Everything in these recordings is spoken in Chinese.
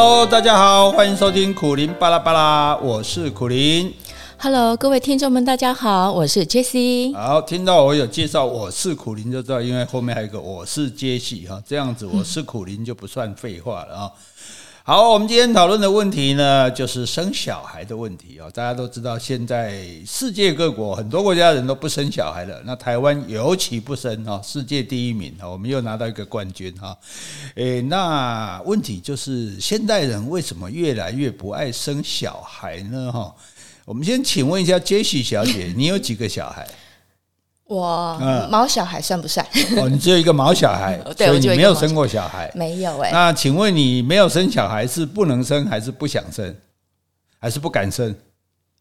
Hello，大家好，欢迎收听苦林巴拉巴拉，我是苦林。Hello，各位听众们，大家好，我是 Jessie。好，听到我有介绍我是苦林就知道，因为后面还有一个我是 Jessie 哈，这样子我是苦林就不算废话了啊。好，我们今天讨论的问题呢，就是生小孩的问题啊。大家都知道，现在世界各国很多国家人都不生小孩了，那台湾尤其不生哈，世界第一名哈，我们又拿到一个冠军哈。诶，那问题就是现代人为什么越来越不爱生小孩呢？哈，我们先请问一下 Jesse 小姐，你有几个小孩？我毛小孩算不算？哦，你只有一个毛小孩，所以你没有生过小孩。没有哎。那请问你没有生小孩是不能生还是不想生，还是不敢生？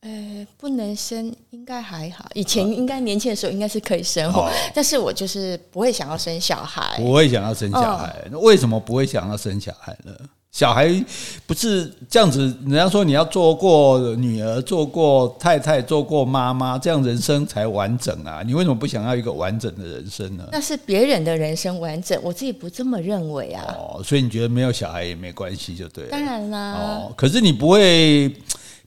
呃，不能生应该还好。以前应该年轻的时候应该是可以生活，但是我就是不会想要生小孩。不会想要生小孩，那为什么不会想要生小孩呢？小孩不是这样子，人家说你要做过女儿，做过太太，做过妈妈，这样人生才完整啊！你为什么不想要一个完整的人生呢？那是别人的人生完整，我自己不这么认为啊。哦，所以你觉得没有小孩也没关系，就对了。当然啦。哦，可是你不会，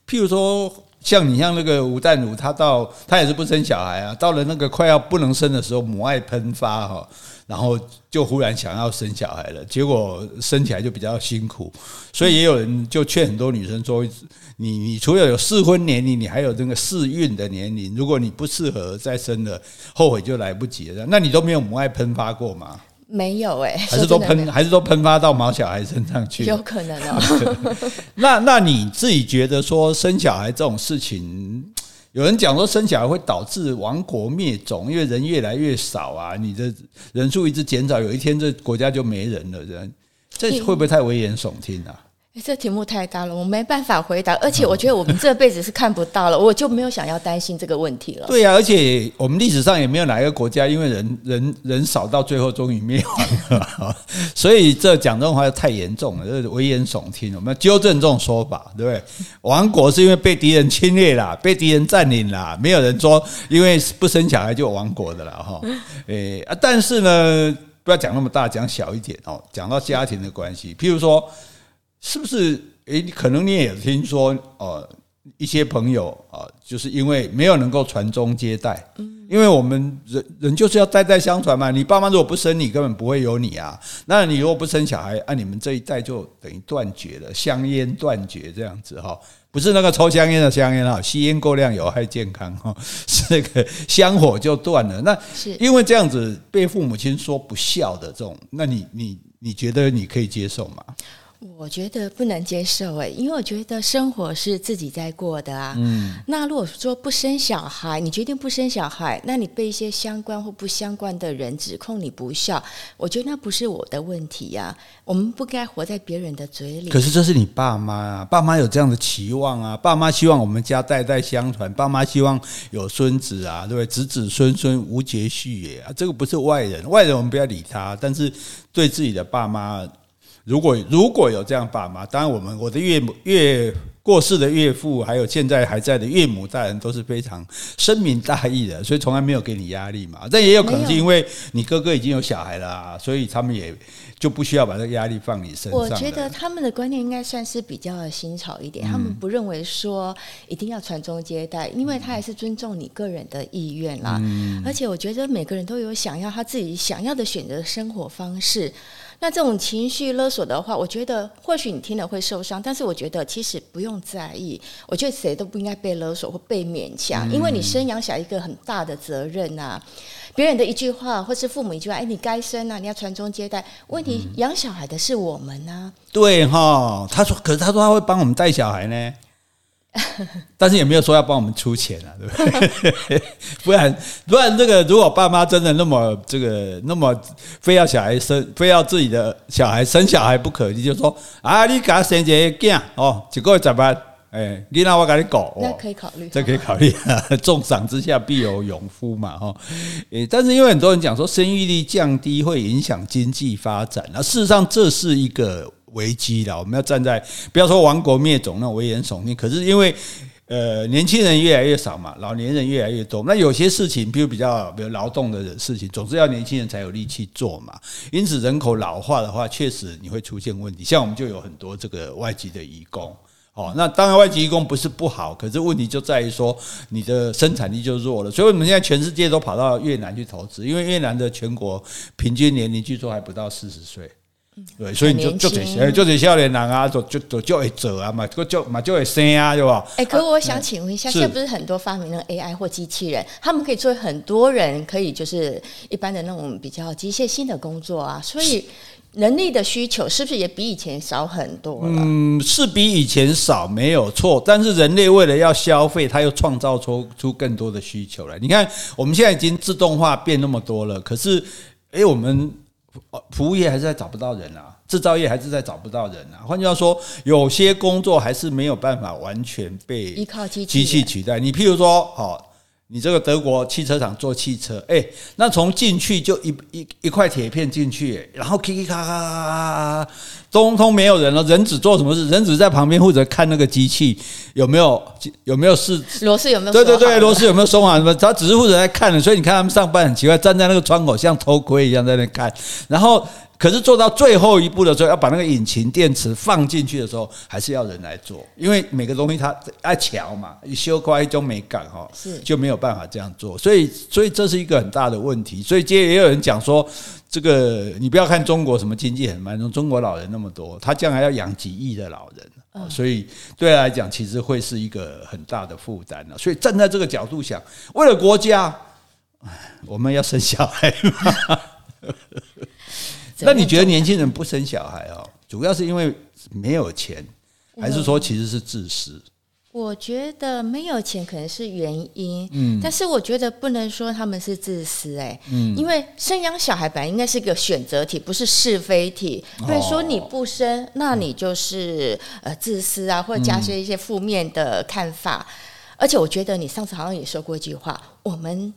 譬如说，像你像那个吴淡如，她到她也是不生小孩啊，到了那个快要不能生的时候，母爱喷发哈。然后就忽然想要生小孩了，结果生起来就比较辛苦，所以也有人就劝很多女生说：“你你除了有适婚年龄，你还有这个适孕的年龄，如果你不适合再生了，后悔就来不及了。”那你都没有母爱喷发过吗？没有哎、欸，还是都喷，还是都喷发到毛小孩身上去？有可能哦。那那你自己觉得说生小孩这种事情？有人讲说生小孩会导致亡国灭种，因为人越来越少啊，你的人数一直减少，有一天这国家就没人了，人这会不会太危言耸听啊？这题目太大了，我没办法回答。而且我觉得我们这辈子是看不到了，我就没有想要担心这个问题了。对啊，而且我们历史上也没有哪一个国家因为人人人少到最后终于灭亡了，所以这讲这种话太严重了，这是危言耸听。我们要纠正这种说法，对不对？亡国是因为被敌人侵略了，被敌人占领了，没有人说因为不生小孩就亡国的了哈。诶啊，但是呢，不要讲那么大，讲小一点哦。讲到家庭的关系，譬如说。是不是？诶，你可能你也有听说，呃，一些朋友啊，就是因为没有能够传宗接代，嗯因为我们人人就是要代代相传嘛。你爸妈如果不生你，根本不会有你啊。那你如果不生小孩，啊，你们这一代就等于断绝了，香烟断绝这样子哈。不是那个抽香烟的香烟哈，吸烟过量有害健康哈，是那个香火就断了。那是因为这样子被父母亲说不孝的这种，那你你你觉得你可以接受吗？我觉得不能接受哎，因为我觉得生活是自己在过的啊。嗯，那如果说不生小孩，你决定不生小孩，那你被一些相关或不相关的人指控你不孝，我觉得那不是我的问题呀。我们不该活在别人的嘴里。可是这是你爸妈啊，爸妈有这样的期望啊，爸妈希望我们家代代相传，爸妈希望有孙子啊，对不对？子子孙孙无绝续也啊，这个不是外人，外人我们不要理他，但是对自己的爸妈。如果如果有这样爸妈，当然我们我的岳母岳过世的岳父，还有现在还在的岳母大人都是非常深明大义的，所以从来没有给你压力嘛。但也有可能是因为你哥哥已经有小孩了啊，所以他们也就不需要把这个压力放你身上。我觉得他们的观念应该算是比较新潮一点，他们不认为说一定要传宗接代，因为他还是尊重你个人的意愿啦。而且我觉得每个人都有想要他自己想要的选择生活方式。那这种情绪勒索的话，我觉得或许你听了会受伤，但是我觉得其实不用在意。我觉得谁都不应该被勒索或被勉强，因为你生养小一个很大的责任呐。别人的一句话，或是父母一句话，哎，你该生啊，你要传宗接代。问题养小孩的是我们呢？对哈，他说，可是他说他会帮我们带小孩呢。但是也没有说要帮我们出钱啊，对不对？不 然不然，这个如果爸妈真的那么这个那么非要小孩生，非要自己的小孩生小孩不可，你就说啊，你给他生一个囝哦，一个月十万，哎，你那我给你搞，那可以考虑，这可以考虑啊。重赏之下必有勇夫嘛，哈。诶，但是因为很多人讲说生育率降低会影响经济发展，那事实上这是一个。危机了，我们要站在不要说亡国灭种那危言耸听。可是因为，呃，年轻人越来越少嘛，老年人越来越多。那有些事情，比如比较比如劳动的事情，总是要年轻人才有力气做嘛。因此，人口老化的话，确实你会出现问题。像我们就有很多这个外籍的移工，哦，那当然外籍移工不是不好，可是问题就在于说你的生产力就弱了。所以我们现在全世界都跑到越南去投资，因为越南的全国平均年龄据说还不到四十岁。对，所以你就就得就得少年人啊，就就就就会做啊嘛，就就嘛就会生啊，对吧？哎，可我想请问一下，现在不是很多发明了 AI 或机器人，他们可以做很多人可以就是一般的那种比较机械性的工作啊，所以人力的需求是不是也比以前少很多了？嗯，是比以前少没有错，但是人类为了要消费，他又创造出出更多的需求来。你看，我们现在已经自动化变那么多了，可是哎，我们。服务业还是在找不到人啊，制造业还是在找不到人啊。换句话说，有些工作还是没有办法完全被依靠机机器取代。你譬如说，哦，你这个德国汽车厂做汽车，哎，那从进去就一一一块铁片进去，然后咔咔咔咔，通通没有人了，人只做什么事？人只在旁边负责看那个机器有没有有没有事，螺丝有没有？对对对，螺丝有没有松啊？什么？他只是负责在看的，所以你看他们上班很奇怪，站在那个窗口像偷窥一样在那看，然后。可是做到最后一步的时候，要把那个引擎电池放进去的时候，还是要人来做，因为每个东西它爱乔嘛，一修乖就没干哈，是就没有办法这样做，所以所以这是一个很大的问题。所以今天也有人讲说，这个你不要看中国什么经济很慢，中国老人那么多，他将来要养几亿的老人，所以对他来讲，其实会是一个很大的负担。所以站在这个角度想，为了国家，我们要生小孩吗？那你觉得年轻人不生小孩哦，主要是因为没有钱，还是说其实是自私？我觉得没有钱可能是原因，嗯，但是我觉得不能说他们是自私，哎，嗯，因为生养小孩本来应该是一个选择题，不是是非题。所以说你不生，那你就是呃自私啊，或者加些一些负面的看法。而且我觉得你上次好像也说过一句话，我们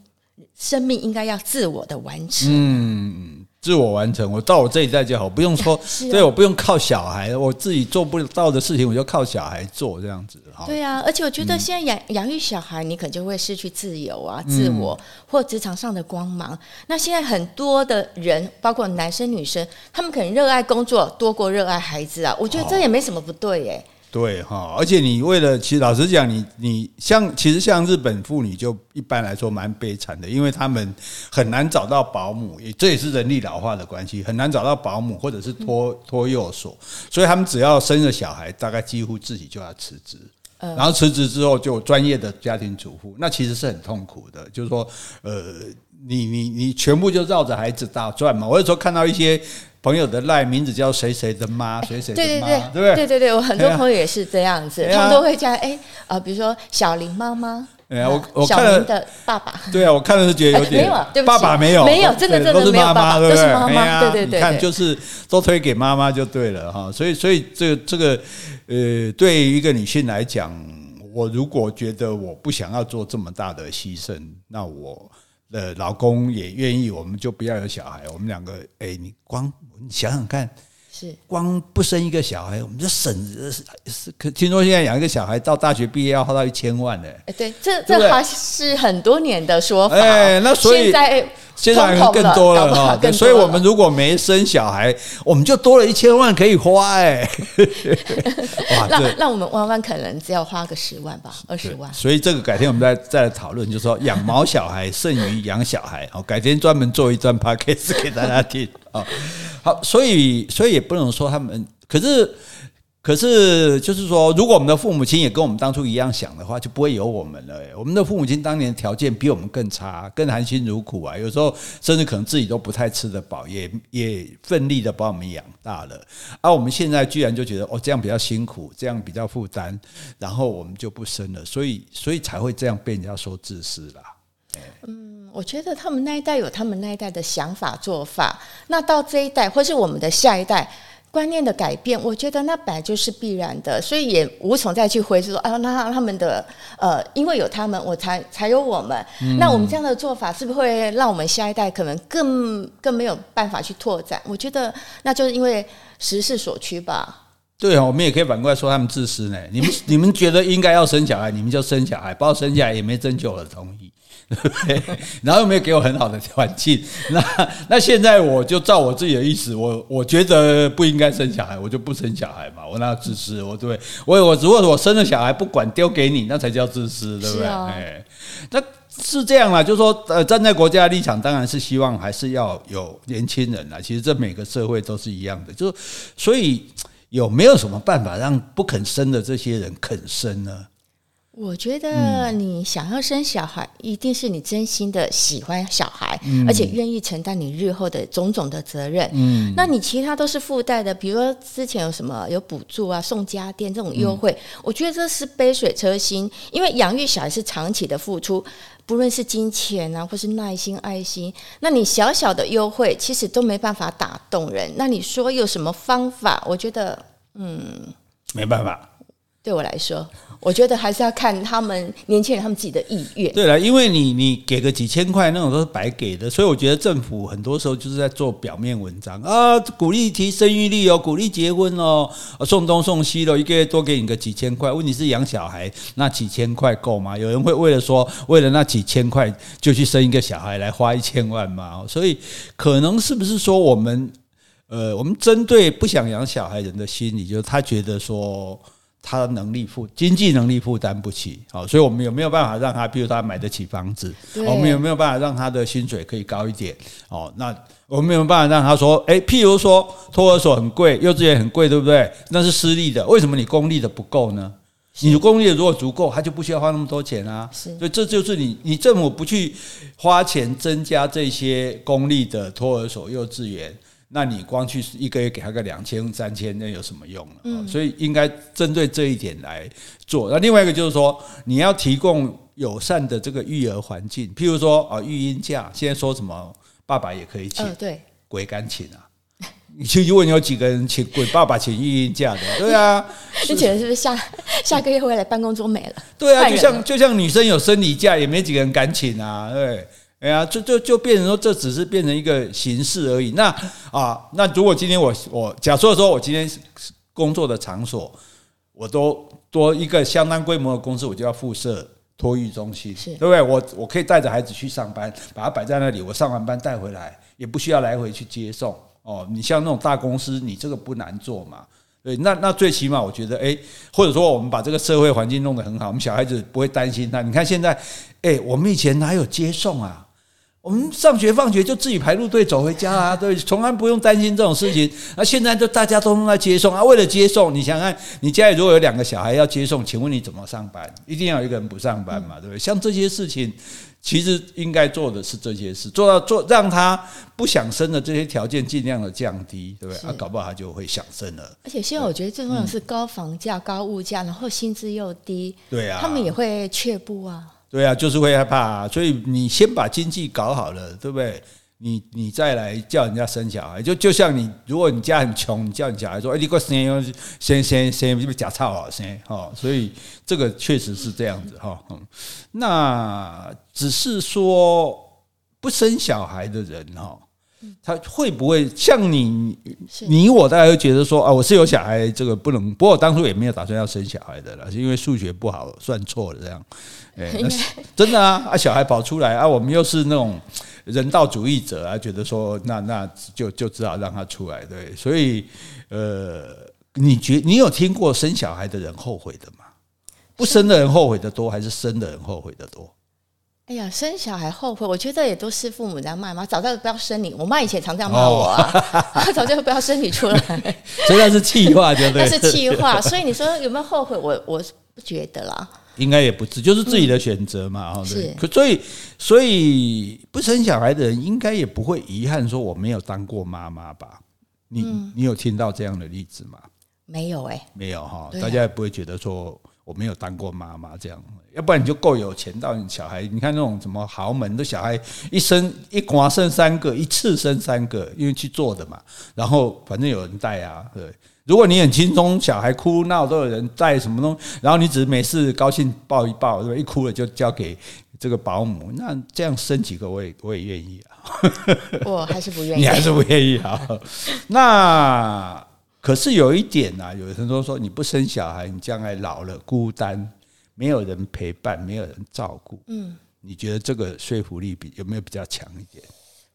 生命应该要自我的完成，嗯。自我完成，我到我这一代就好，不用说，对，我不用靠小孩，我自己做不到的事情，我就靠小孩做这样子。对啊，而且我觉得现在养养育小孩，你可能就会失去自由啊，自我或职场上的光芒。那现在很多的人，包括男生女生，他们可能热爱工作多过热爱孩子啊。我觉得这也没什么不对耶。对哈，而且你为了，其实老实讲，你你像其实像日本妇女就一般来说蛮悲惨的，因为他们很难找到保姆，也这也是人力老化的关系，很难找到保姆或者是托托幼所，所以他们只要生了小孩，大概几乎自己就要辞职，然后辞职之后就专业的家庭主妇，那其实是很痛苦的，就是说，呃，你你你全部就绕着孩子打转嘛。我有时候看到一些。朋友的赖名字叫谁谁的妈，谁谁的妈，对对对，对不对？对对对，我很多朋友也是这样子，他们都会叫哎啊，比如说小林妈妈，哎呀，我我看了的爸爸，对啊，我看了是觉得有点没有，对不起，爸爸没有，没有，真的真的没有爸爸，都是妈妈，对对对，你看就是都推给妈妈就对了哈，所以所以这个这个呃，对于一个女性来讲，我如果觉得我不想要做这么大的牺牲，那我。呃，老公也愿意，我们就不要有小孩。我们两个，哎，你光你想想看，是光不生一个小孩，我们就省是可听说现在养一个小孩到大学毕业要花到一千万呢。哎，对，这这还是很多年的说法。哎，那所以现在。现在更多了哈，对，所以我们如果没生小孩，我们就多了一千万可以花哎。哇，那那我们弯弯可能只要花个十万吧，二十万。所以这个改天我们再再来讨论，就是说养毛小孩胜于养小孩。好，改天专门做一段 podcast 给大家听好，所以所以也不能说他们，可是。可是，就是说，如果我们的父母亲也跟我们当初一样想的话，就不会有我们了。我们的父母亲当年条件比我们更差，更含辛茹苦啊，有时候甚至可能自己都不太吃得饱，也也奋力的把我们养大了。而我们现在居然就觉得哦，这样比较辛苦，这样比较负担，然后我们就不生了，所以所以才会这样被人家说自私啦。嗯，我觉得他们那一代有他们那一代的想法做法，那到这一代或是我们的下一代。观念的改变，我觉得那本来就是必然的，所以也无从再去回溯说啊，那他们的呃，因为有他们，我才才有我们。嗯、那我们这样的做法，是不是会让我们下一代可能更更没有办法去拓展？我觉得那就是因为时势所趋吧。对啊，我们也可以反过来说他们自私呢。你们 你们觉得应该要生小孩，你们就生小孩，包括生下来也没征求我的同意，对不对？然后又没有给我很好的环境。那那现在我就照我自己的意思，我我觉得不应该生小孩，我就不生小孩嘛。我那自私，我对，我我如果我生了小孩不管丢给你，那才叫自私，对不对？哎，那是这样啦，就是说呃，站在国家的立场，当然是希望还是要有年轻人啦。其实这每个社会都是一样的，就是所以。有没有什么办法让不肯生的这些人肯生呢？我觉得你想要生小孩，一定是你真心的喜欢小孩，而且愿意承担你日后的种种的责任。嗯，那你其他都是附带的，比如说之前有什么有补助啊、送家电这种优惠，我觉得这是杯水车薪，因为养育小孩是长期的付出。不论是金钱啊，或是耐心、爱心，那你小小的优惠，其实都没办法打动人。那你说有什么方法？我觉得，嗯，没办法。对我来说，我觉得还是要看他们年轻人他们自己的意愿。对了，因为你你给个几千块那种都是白给的，所以我觉得政府很多时候就是在做表面文章啊，鼓励提生育率哦，鼓励结婚哦，送东送西的，一个月多给你个几千块。问题是养小孩那几千块够吗？有人会为了说为了那几千块就去生一个小孩来花一千万吗？所以可能是不是说我们呃，我们针对不想养小孩人的心理，就是他觉得说。他的能力负经济能力负担不起，好，所以我们有没有办法让他，比如他买得起房子？我们有没有办法让他的薪水可以高一点？哦，那我们有没有办法让他说，诶，譬如说托儿所很贵，幼稚园很贵，对不对？那是私立的，为什么你公立的不够呢？你公立的如果足够，他就不需要花那么多钱啊。所以这就是你，你政府不去花钱增加这些公立的托儿所、幼稚园。那你光去一个月给他个两千三千，那有什么用呢？嗯，所以应该针对这一点来做。那另外一个就是说，你要提供友善的这个育儿环境，譬如说啊，育婴假，现在说什么爸爸也可以请，对，鬼敢请啊？你去问有几个人请鬼爸爸请育婴假的？对啊，之前是不是下 下个月回来办公桌没了？对啊，就像就像女生有生理假，也没几个人敢请啊，对。哎呀，就就就变成说，这只是变成一个形式而已。那啊，那如果今天我我假设说，我今天工作的场所，我都多一个相当规模的公司，我就要附设托育中心，对不对？我我可以带着孩子去上班，把它摆在那里，我上完班带回来，也不需要来回去接送。哦，你像那种大公司，你这个不难做嘛？对，那那最起码我觉得，哎，或者说我们把这个社会环境弄得很好，我们小孩子不会担心他。你看现在，哎，我们以前哪有接送啊？我们上学放学就自己排路队走回家啊，对，从来不用担心这种事情。那现在就大家都在接送啊，为了接送，你想看你家里如果有两个小孩要接送，请问你怎么上班？一定要有一个人不上班嘛，对不对？像这些事情，其实应该做的是这些事，做到做让他不想生的这些条件尽量的降低，对不对？啊，搞不好他就会想生了。而且现在我觉得最重要的是高房价、高物价，然后薪资又低，对啊，他们也会却步啊。对啊，就是会害怕啊，所以你先把经济搞好了，对不对？你你再来叫人家生小孩，就就像你，如果你家很穷，你叫你小孩说：“哎，你给我生，生生生，是不是假钞啊？生哈。”所以这个确实是这样子哈。嗯，那只是说不生小孩的人哈。他会不会像你？你我大家会觉得说啊，我是有小孩，这个不能。不过我当初也没有打算要生小孩的了，是因为数学不好，算错了这样。哎，真的啊啊，小孩跑出来啊，我们又是那种人道主义者啊，觉得说那那就就只好让他出来，对。所以呃，你觉你有听过生小孩的人后悔的吗？不生的人后悔的多，还是生的人后悔的多？哎呀，生小孩后悔，我觉得也都是父母在骂嘛。早知道不要生你，我妈以前常这样骂我啊。哦、早知道不要生你出来，所以那是气话，对不对？那是气话，所以你说有没有后悔？我我不觉得啦。应该也不是，就是自己的选择嘛。嗯、对。可所以所以不生小孩的人，应该也不会遗憾说我没有当过妈妈吧？你、嗯、你有听到这样的例子吗？没有哎、欸，没有哈，大家也不会觉得说。我没有当过妈妈，这样，要不然你就够有钱到你小孩，你看那种什么豪门的小孩，一生一寡生三个，一次生三个，因为去做的嘛，然后反正有人带啊，对。如果你很轻松，小孩哭闹都有人带什么东西，然后你只是没事高兴抱一抱，对吧？一哭了就交给这个保姆，那这样生几个我也我也愿意啊。我还是不愿意，你还是不愿意啊？那。可是有一点啊，有人都说你不生小孩，你将来老了孤单，没有人陪伴，没有人照顾。嗯，你觉得这个说服力比有没有比较强一点？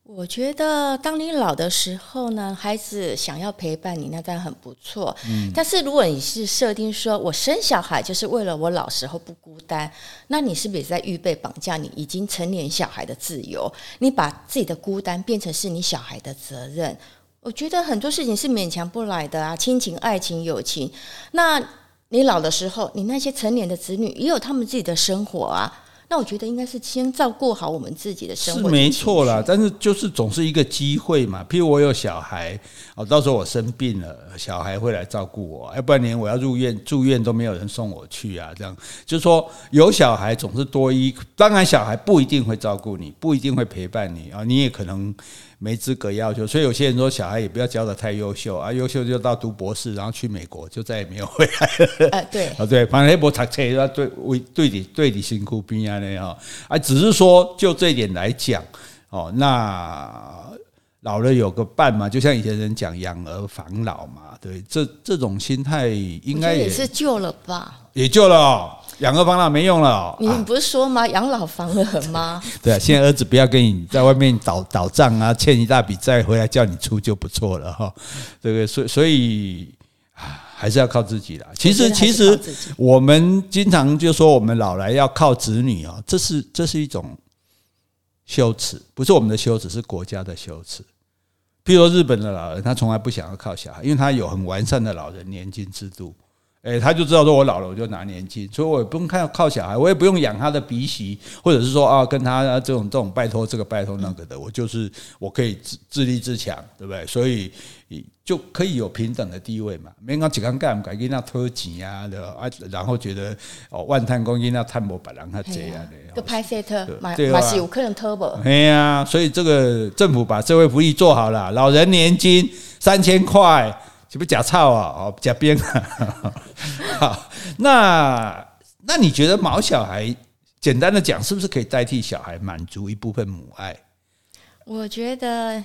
我觉得，当你老的时候呢，孩子想要陪伴你，那当然很不错。嗯，但是如果你是设定说我生小孩就是为了我老时候不孤单，那你是不是也在预备绑架你已经成年小孩的自由？你把自己的孤单变成是你小孩的责任？我觉得很多事情是勉强不来的啊，亲情、爱情、友情。那你老的时候，你那些成年的子女也有他们自己的生活啊。那我觉得应该是先照顾好我们自己的生活，是没错啦。但是就是总是一个机会嘛。譬如我有小孩，哦，到时候我生病了，小孩会来照顾我，要不然连我要入院住院都没有人送我去啊。这样就是说有小孩总是多一，当然小孩不一定会照顾你，不一定会陪伴你啊，你也可能。没资格要求，所以有些人说小孩也不要教的太优秀啊，优秀就到读博士，然后去美国就再也没有回来了。呃，对，啊对，反正那波读册，对为对你对你辛苦边啊那啊，只是说就这一点来讲哦，那老了有个伴嘛，就像以前人讲养儿防老嘛，对，这这种心态应该也，也是救了吧，也救了哦。养儿防老没用了，哦，你不是说吗？养老防老吗？对啊，现在儿子不要跟你在外面倒倒账啊，欠一大笔债回来叫你出就不错了哈。这个所所以还是要靠自己啦。其实其实我们经常就说我们老来要靠子女啊，这是这是一种羞耻，不是我们的羞耻，是国家的羞耻。譬如说日本的老人，他从来不想要靠小孩，因为他有很完善的老人年金制度。哎，他就知道说，我老了我就拿年金，所以我也不用看靠小孩，我也不用养他的鼻息，或者是说啊，跟他这种这种拜托这个拜托那个的，我就是我可以自自立自强，对不对？所以就可以有平等的地位嘛。没讲几干干，改给那偷钱啊的啊，然后觉得哦，万叹公因那贪博百人他这样的，个拍摄特，对吧？是有可能偷不？哎呀，所以这个政府把社会福利做好了，老人年金三千块。是不是假操啊？哦，假编啊！好，那那你觉得毛小孩，简单的讲，是不是可以代替小孩满足一部分母爱？我觉得。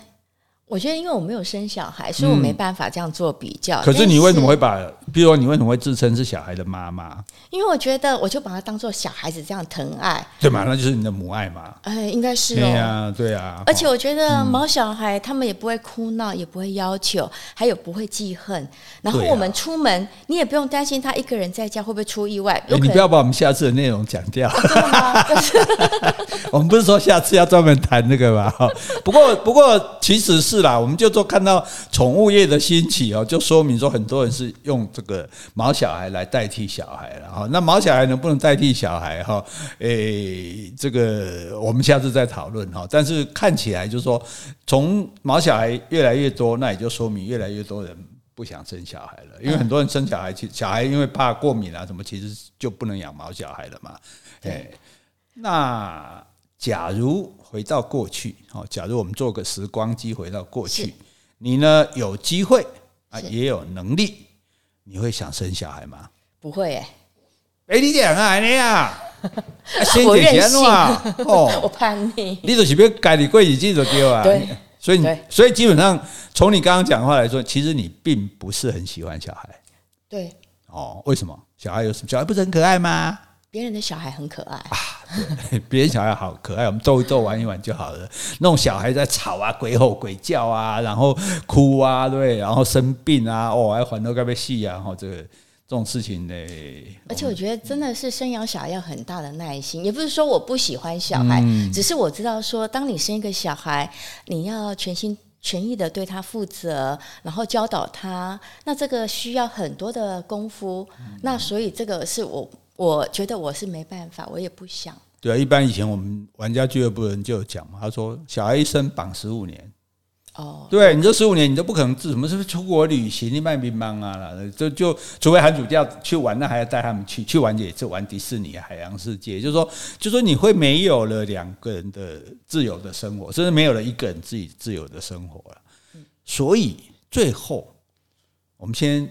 我觉得，因为我没有生小孩，所以我没办法这样做比较。可是你为什么会把，比如说你为什么会自称是小孩的妈妈？因为我觉得，我就把他当做小孩子这样疼爱，对嘛？那就是你的母爱嘛。哎，应该是哦。对啊，对啊。而且我觉得毛小孩他们也不会哭闹，也不会要求，还有不会记恨。然后我们出门，你也不用担心他一个人在家会不会出意外。你不要把我们下次的内容讲掉。我们不是说下次要专门谈那个吗？不过，不过其实是。是啦，我们就说看到宠物业的兴起哦，就说明说很多人是用这个毛小孩来代替小孩了哈。那毛小孩能不能代替小孩哈？诶，这个我们下次再讨论哈。但是看起来就是说，从毛小孩越来越多，那也就说明越来越多人不想生小孩了，因为很多人生小孩，其小孩因为怕过敏啊什么，其实就不能养毛小孩了嘛。诶，那假如。回到过去，哦，假如我们做个时光机，回到过去，你呢有机会啊，也有能力，你会想生小孩吗？不会哎，哎，你讲啊，你啊，我任性 哦，我叛逆，你就是别改你规矩就对啊。对，所以你，所以基本上从你刚刚讲话来说，其实你并不是很喜欢小孩。对，哦，为什么？小孩有什么？小孩不是很可爱吗？别人的小孩很可爱啊，对，别人小孩好可爱，我们逗一逗，玩一玩就好了。那种小孩在吵啊、鬼吼鬼叫啊，然后哭啊，对，然后生病啊，哦，还还都该被戏啊，然后这个这种事情呢。而且我觉得真的是生养小孩要很大的耐心，也不是说我不喜欢小孩，嗯、只是我知道说，当你生一个小孩，你要全心全意的对他负责，然后教导他，那这个需要很多的功夫。嗯、那所以这个是我。我觉得我是没办法，我也不想。对啊，一般以前我们玩家俱乐部的人就有讲嘛，他说小孩一生绑十五年。哦，对，你这十五年你都不可能自什么是不是出国旅行，你卖乒乓啊了，就就除非寒暑假去玩，那还要带他们去去玩也是玩迪士尼、海洋世界，就是说，就是说你会没有了两个人的自由的生活，甚至没有了一个人自己自由的生活了。所以最后，我们先。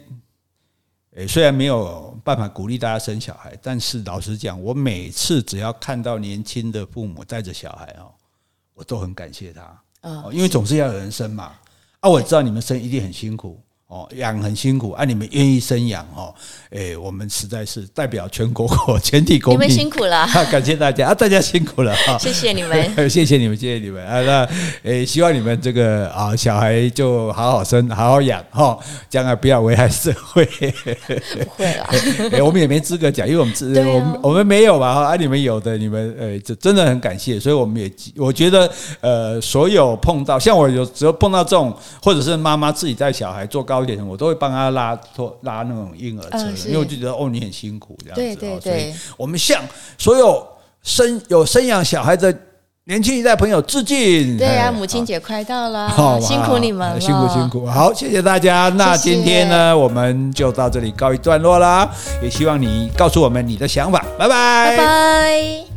诶，虽然没有办法鼓励大家生小孩，但是老实讲，我每次只要看到年轻的父母带着小孩哦，我都很感谢他，因为总是要有人生嘛。啊，我知道你们生一定很辛苦，哦，养很辛苦啊！你们愿意生养哦，哎，我们实在是代表全国国全体公民，你们辛苦了，感谢大家啊！大家辛苦了 哈，谢谢你们，谢谢你们，谢谢你们啊！那诶，希望你们这个啊，小孩就好好生，好好养哈，将来不要危害社会。不会啦，哎，我们也没资格讲，因为我们资，我们我们没有嘛哈，啊，你们有的，你们呃，这真的很感谢，所以我们也，我觉得呃，所有碰到像我有时候碰到这种，或者是妈妈自己带小孩做高。我都会帮他拉拖拉那种婴儿车，嗯、因为我就觉得哦，你很辛苦这样子。对对对，所以我们向所有生有生养小孩的年轻一代朋友致敬。对啊，母亲节快到了，好辛苦你们了，辛苦辛苦。好，谢谢大家。那今天呢，谢谢我们就到这里告一段落啦。也希望你告诉我们你的想法。拜拜，拜拜。